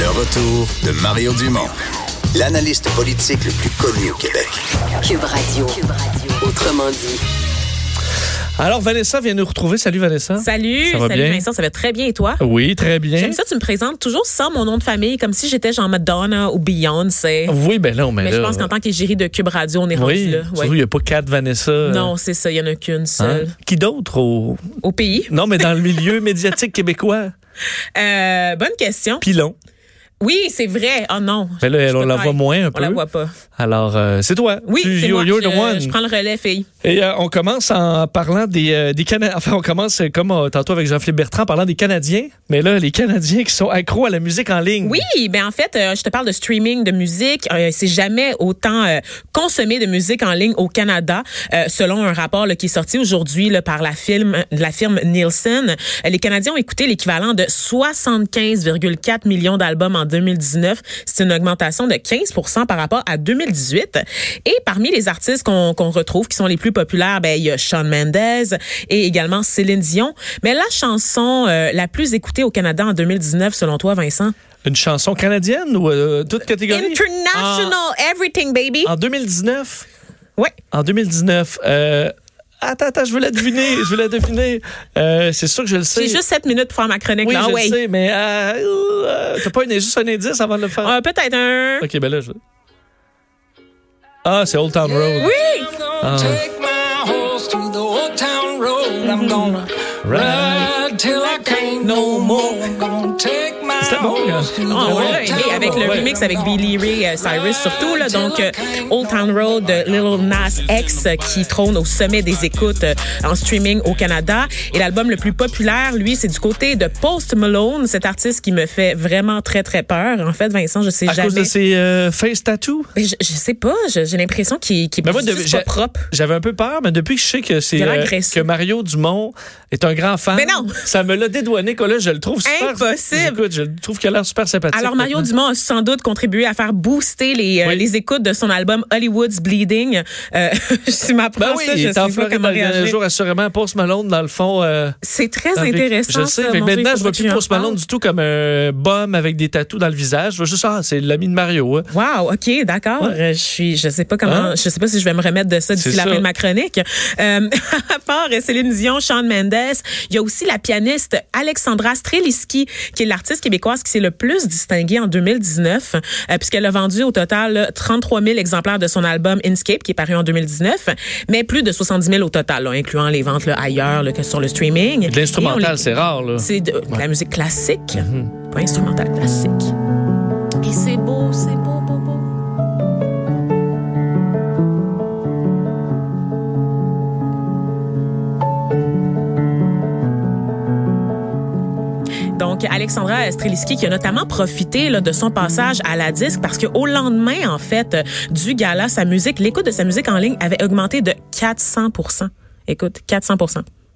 Le retour de Mario Dumont, l'analyste politique le plus connu au Québec. Cube Radio. Autrement dit. Alors, Vanessa vient nous retrouver. Salut, Vanessa. Salut, Ça va salut bien? Vincent, ça va très bien et toi? Oui, très bien. J'aime ça, tu me présentes toujours sans mon nom de famille, comme si j'étais genre Madonna ou Beyoncé. Oui, ben non, mais, Mais là, je pense qu'en tant qu'égérie de Cube Radio, on est rendu Oui, là. il n'y a pas quatre Vanessa. euh, Non, c'est ça, il y en a qu'une hein? seule. Qui d'autre au... Au pays? Non, mais dans le milieu médiatique québécois. Euh, bonne question. Pilon. Oui, c'est vrai. Oh non. Ben là, Je on la voit moins un On peu. la voit pas. Alors, euh, c'est toi. Oui, c'est moi. you're je, the one. je prends le relais, fille. Et euh, on commence en parlant des, euh, des Canadiens. Enfin, on commence euh, comme euh, tantôt avec Jean-Philippe Bertrand en parlant des Canadiens. Mais là, les Canadiens qui sont accros à la musique en ligne. Oui, ben en fait, euh, je te parle de streaming de musique. Euh, c'est jamais autant euh, consommé de musique en ligne au Canada, euh, selon un rapport là, qui est sorti aujourd'hui par la firme, la firme Nielsen. Euh, les Canadiens ont écouté l'équivalent de 75,4 millions d'albums en 2019. C'est une augmentation de 15% par rapport à 2018. Et parmi les artistes qu'on retrouve, qui sont les plus populaires, ben il y a Shawn Mendes et également Céline Dion. Mais la chanson euh, la plus écoutée au Canada en 2019, selon toi, Vincent? Une chanson canadienne ou euh, toute catégorie? International Everything, baby. En, en 2019? Ouais. En 2019. Euh, attends, attends, je veux la deviner. je veux la deviner. Euh, c'est sûr que je le sais. J'ai juste 7 minutes pour faire ma chronique. Oui, là. je ouais. le sais, mais euh, euh, t'as pas une, juste un indice avant de le faire? Euh, Peut-être un. OK, ben là, je... Ah, c'est Old Town Road. Oui! Ah. Take my horse to the old town road. I'm gonna ride till I can't no more. I'm gonna take my C'était bon, horse to the Oh, on l'a old aimé town avec le remix avec Billy Ray euh, Cyrus surtout là. Donc euh, Old Town Road de Little Nas X euh, qui trône au sommet des écoutes en streaming au Canada. Et l'album le plus populaire lui c'est du côté de Post Malone. Cet artiste qui me fait vraiment très très peur. En fait Vincent je sais À jamais cause de ses euh, face tattoos? Je, je sais pas. J'ai l'impression qu'il est pas propre. J'avais un peu peur, mais depuis que je sais que c'est euh, que Mario Dumont est un grand fan, Mais non! ça me l'a dédouané que là, je le trouve super. Impossible! Écoute, je le trouve qu'il a l'air super sympathique. Alors, Mario maintenant. Dumont a sans doute contribué à faire booster les, euh, Oui. les écoutes de son album Hollywood's Bleeding. Euh, si m'apprends Ben oui, ça, il je est sais en Floride dans les jours, assurément. Post Malone, dans le fond. euh, C'est très intéressant. Je sais. ça. Dieu, maintenant, il je vois plus Post Malone du tout comme un bum avec des tatous dans le visage. Je vois juste, ah, c'est l'ami de Mario. hein. Wow, ok, d'accord. Ouais. Euh, Je suis, je sais pas comment, Hein? je sais pas si je vais me remettre de ça d'ici la fin de ma chronique. Euh, à part Céline Dion, Shawn Mendes, il y a aussi la pianiste Alexandra Streliski, qui est l'artiste québécoise qui s'est le plus distinguée en 2019, euh, puisqu'elle a vendu au total là, 33 000 exemplaires de son album Inscape, qui est paru en 2019, mais plus de 70 000 au total, là, incluant les ventes là, ailleurs que sur le streaming. L'instrumental, les- c'est rare, c'est de, de la musique classique, pas instrumentale classique. Alexandra Streliski qui a notamment profité là, de son passage à la disque parce qu'au lendemain, en fait, euh, du gala, sa musique, l'écoute de sa musique en ligne avait augmenté de 400 Écoute, 400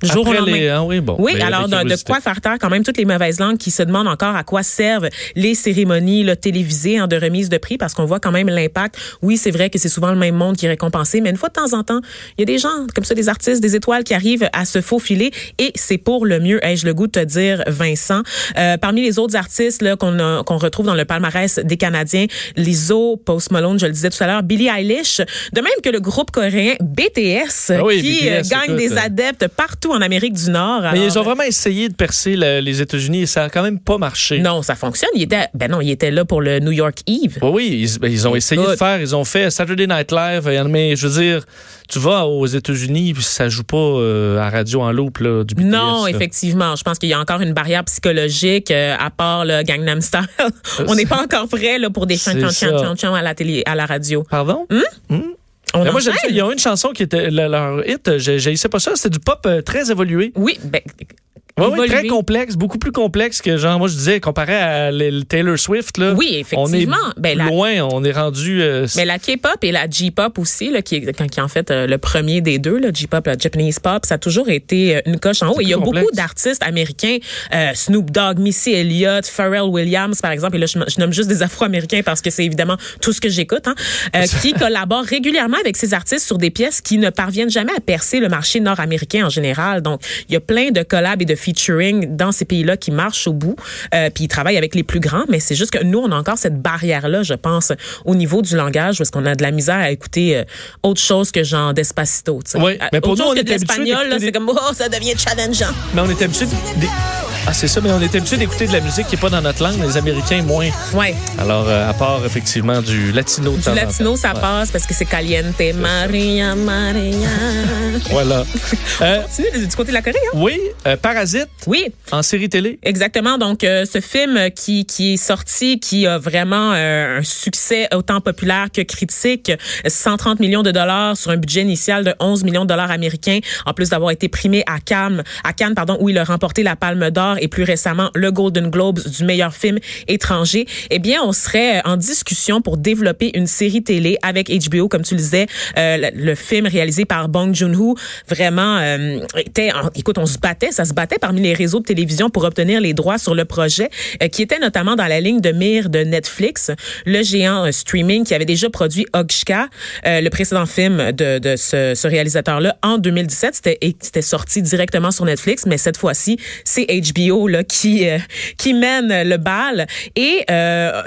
jour au Après lendemain. les- ah oui, bon. Oui, Ben, alors de, quoi faire taire quand même toutes les mauvaises langues qui se demandent encore à quoi servent les cérémonies là, télévisées hein, de remise de prix parce qu'on voit quand même l'impact. Oui, c'est vrai que c'est souvent le même monde qui est récompensé, mais une fois de temps en temps, il y a des gens comme ça, des artistes, des étoiles qui arrivent à se faufiler et c'est pour le mieux. Ai-je le goût de te dire, Vincent. Euh, parmi les autres artistes là qu'on qu'on retrouve dans le palmarès des Canadiens, Lizzo, Post Malone, je le disais tout à l'heure, Billie Eilish, de même que le groupe coréen BTS Ah oui, qui BTS, euh, gagne écoute, des euh, adeptes partout en Amérique du Nord. Mais Alors, ils ont vraiment essayé de percer le- les États-Unis et ça a quand même pas marché. Non, ça fonctionne. Il était, ben non, il était là pour le New York Eve. Oui, oui, ils, ben, ils ont essayé de faire, ils ont fait Saturday Night Live, euh, mais je veux dire, tu vas aux États-Unis, puis ça joue pas euh, à radio en loop là, du BTS. Non, là. effectivement. Je pense qu'il y a encore une barrière psychologique euh, à part le Gangnam Style. On n'est pas encore prêt là, pour des chants, à la télé, à la radio. Pardon? On moi, j'aime ça. Il y a une chanson qui était le- leur hit, j'ai j'ai pas ça, c'était du pop euh, très évolué. Oui, ben, Ouais, évolué. très complexe, beaucoup plus complexe que genre, moi je disais, comparé à le- Taylor Swift, là. Oui, effectivement. On est Ben, la- loin, on est rendu. euh, Mais la K-pop et la J-pop aussi, là, qui, est, qui est en fait euh, le premier des deux, le J-pop, le Japanese pop, ça a toujours été euh, une coche en haut. Et il y a beaucoup d'artistes américains, euh, Snoop Dogg, Missy Elliott, Pharrell Williams, par exemple, et là je, je nomme juste des Afro-Américains parce que c'est évidemment tout ce que j'écoute, hein, qui collaborent régulièrement avec ces artistes sur des pièces qui ne parviennent jamais à percer le marché nord-américain en général. Donc, il y a plein de collabs et de featuring dans ces pays-là qui marchent au bout. Euh, puis il travaille avec les plus grands, mais c'est juste que nous, on a encore cette barrière-là, je pense, au niveau du langage, parce qu'on a de la misère à écouter euh, autre chose que genre Despacito. tu sais. Oui, mais pour autre nous, chose on que de l'espagnol, c'est comme, oh, ça devient challengeant. Mais on est habitué Ah, c'est ça, mais on est habitué d'écouter de la musique qui n'est pas dans notre langue, les Américains moins. Ouais. Alors, euh, à part effectivement du latino temps Du temps. latino, ça Ouais. passe parce que c'est caliente. Maria, Maria. Voilà. Euh, Continue du côté de la Corée, hein? oui, euh, Parasite Oui. en série télé. Exactement. Donc, euh, ce film qui, qui est sorti, qui a vraiment un succès autant populaire que critique, 130 millions de dollars sur un budget initial de 11 millions de dollars américains, en plus d'avoir été primé à Cannes, à Cannes, pardon, où il a remporté la Palme d'Or et plus récemment le Golden Globes du meilleur film étranger. Eh bien, on serait en discussion pour développer une série télé avec HBO, comme tu le disais, euh, le, film réalisé par Bong Joon-ho, vraiment euh, était, écoute, on se battait, ça se battait parmi les réseaux de télévision pour obtenir les droits sur le projet, euh, qui était notamment dans la ligne de mire de Netflix, le géant euh, streaming qui avait déjà produit Ogshka, euh, le précédent film de, de ce, ce réalisateur-là, en 2017. C'était et c'était sorti directement sur Netflix, mais cette fois-ci, c'est HBO là qui euh, qui mène le bal. Et euh,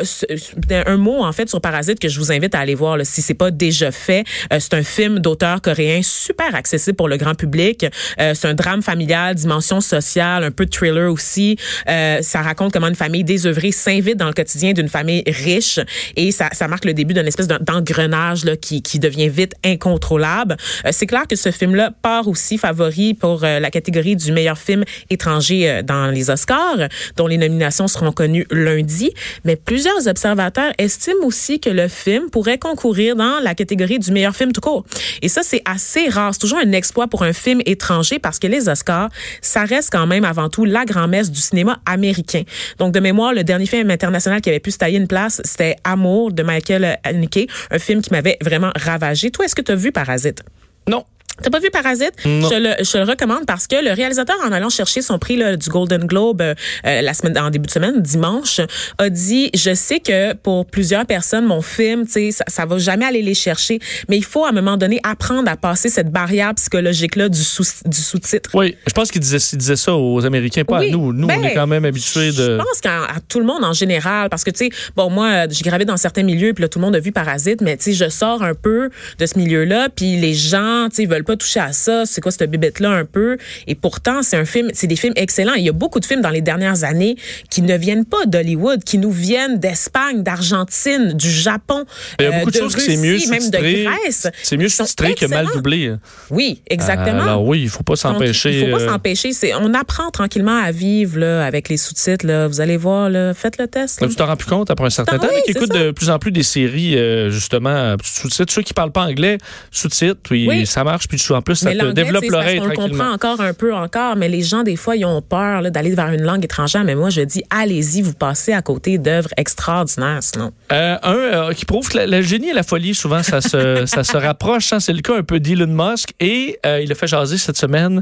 un mot en fait sur Parasite que je vous invite à aller voir là, si c'est pas déjà fait. Euh, c'est un film d'auteur coréen super accessible pour le grand public. Euh, c'est un drame familial, dimension sociale, un peu de thriller aussi. Euh, ça raconte comment une famille désœuvrée s'invite dans le quotidien d'une famille riche et ça, ça marque le début d'une espèce d'engrenage là, qui, qui devient vite incontrôlable. C'est clair que ce film-là part aussi favori pour la catégorie du meilleur film étranger euh, les Oscars, dont les nominations seront connues lundi. Mais plusieurs observateurs estiment aussi que le film pourrait concourir dans la catégorie du meilleur film tout court. Et ça, c'est assez rare. C'est toujours un exploit pour un film étranger parce que les Oscars, ça reste quand même avant tout la grand-messe du cinéma américain. Donc, de mémoire, le dernier film international qui avait pu se tailler une place, c'était Amour de Michael Haneke, un film qui m'avait vraiment ravagé. Toi, est-ce que tu as vu Parasite? Non. T'as pas vu Parasite? Non. Je, le, je le recommande parce que le réalisateur, en allant chercher son prix là, du Golden Globe euh, euh, la semaine, en début de semaine, dimanche, a dit Je sais que pour plusieurs personnes, mon film, tu sais, ça, ça va jamais aller les chercher, mais il faut à un moment donné apprendre à passer cette barrière psychologique-là du, sous, du sous-titre. Oui, je pense qu'il disait, il disait ça aux Américains, pas Oui, à nous. Nous, ben, on est quand même habitués Je de. pense qu'à tout le monde en général, parce que tu sais, bon moi, euh, j'ai gravé dans certains milieux, puis là tout le monde a vu Parasite, mais tu sais, je sors un peu de ce milieu-là, puis les gens, tu sais, veulent pas toucher à ça. C'est quoi cette bibette-là un peu? Et pourtant, c'est un film, c'est des films excellents. Il y a beaucoup de films dans les dernières années qui ne viennent pas d'Hollywood, qui nous viennent d'Espagne, d'Argentine, du Japon, Il y a euh, beaucoup de, choses Russie, mieux même de. Grèce. C'est mieux sous-titré que mal doublé. Oui, exactement. Alors oui, il faut pas s'empêcher. Il faut pas euh, s'empêcher. C'est, on apprend tranquillement à vivre là, avec les sous-titres. Là. Vous allez voir, là, faites le test. là. Tu t'en rends plus compte après un certain Ah temps, oui, qui ça. de plus en plus des séries, euh, justement, sous-titres. Ceux qui parlent pas anglais, sous-titres, puis Oui. ça marche, puis en plus, ça te développe l'oreille le tranquillement. comprend encore un peu encore, mais les gens, des fois, ils ont peur d'aller vers une langue étrangère. Mais moi, je dis, allez-y, vous passez à côté d'œuvres extraordinaires, sinon. Euh, un euh, qui prouve que la- le génie et la folie, souvent, ça se, ça se rapproche. hein. C'est le cas un peu d'Elon Musk. Et euh, il a fait jaser cette semaine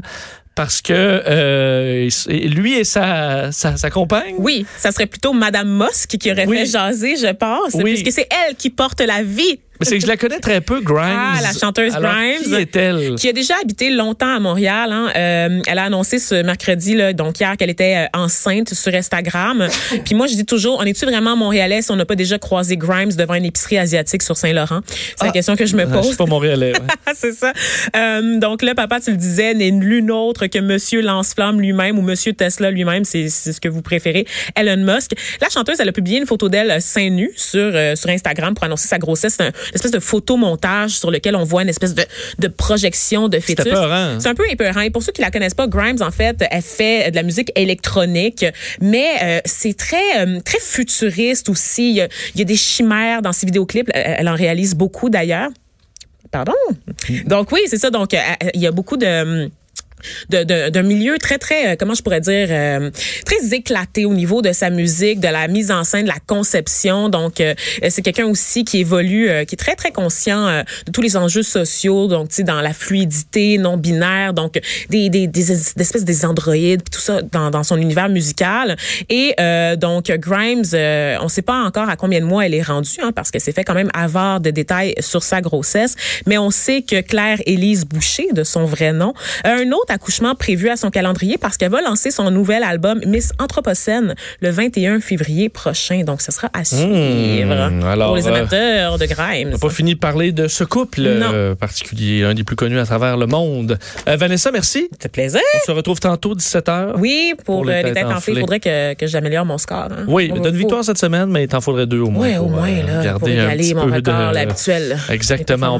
parce que euh, lui et sa, sa, sa compagne. Oui, ça serait plutôt Madame Musk qui aurait Oui. fait jaser, je pense, Oui. puisque c'est elle qui porte la vie. Mais c'est que je la connais très peu, Grimes. Ah, la chanteuse Alors, Grimes. Qui est-elle? qui a déjà habité longtemps à Montréal. Hein. Euh, elle a annoncé ce mercredi, là, donc hier, qu'elle était euh, enceinte sur Instagram. Puis moi, je dis toujours, on est-tu vraiment montréalais si on n'a pas déjà croisé Grimes devant une épicerie asiatique sur Saint-Laurent? C'est la question que je me Ah, Je pose. suis pas montréalais. ouais. Ah, c'est ça. Euh, donc là, papa, tu le disais, n'est l'une autre que Monsieur Lance-Flamme lui-même ou Monsieur Tesla lui-même, c'est c'est ce que vous préférez, Elon Musk. La chanteuse, elle a publié une photo d'elle euh, seins nus sur euh, sur Instagram pour annoncer sa grossesse. C'est un- une espèce de photomontage sur lequel on voit une espèce de, de projection de fœtus. épeurant. C'est un peu épeurant. Et pour ceux qui la connaissent pas, Grimes, en fait, elle fait de la musique électronique, mais euh, c'est très euh, très futuriste aussi. Il y, a, il y a des chimères dans ses vidéoclips. Elle, elle en réalise beaucoup d'ailleurs. Pardon? Donc oui, c'est ça. Donc euh, il y a beaucoup de de- d'un milieu très très euh, comment je pourrais dire euh, très éclaté au niveau de sa musique de la mise en scène de la conception. Donc euh, c'est quelqu'un aussi qui évolue euh, qui est très très conscient euh, de tous les enjeux sociaux donc tu sais dans la fluidité non binaire donc des des, des, espèces des androïdes tout ça dans, dans son univers musical. Et euh, donc Grimes on sait pas encore à combien de mois elle est rendue hein, parce que c'est fait quand même avoir de détails sur sa grossesse mais on sait que Claire Élise Boucher de son vrai nom un autre d'autres accouchements prévus à son calendrier parce qu'elle va lancer son nouvel album Miss Anthropocène le 21 février prochain. Donc, ce sera à suivre Mmh, alors, pour les euh, amateurs de Grimes. On n'a pas fini de parler de ce couple euh, particulier, un des plus connus à travers le monde. Euh, Vanessa, merci. Ça fait plaisir. On se retrouve tantôt, 17h. Oui, pour, Pour les têtes têtes enflées, il faudrait que, que j'améliore mon score. hein. Oui, donne faut- victoire cette semaine, mais il t'en faudrait deux au moins. Ouais, au pour, moins, là, pour égaler petit mon record habituel. Exactement.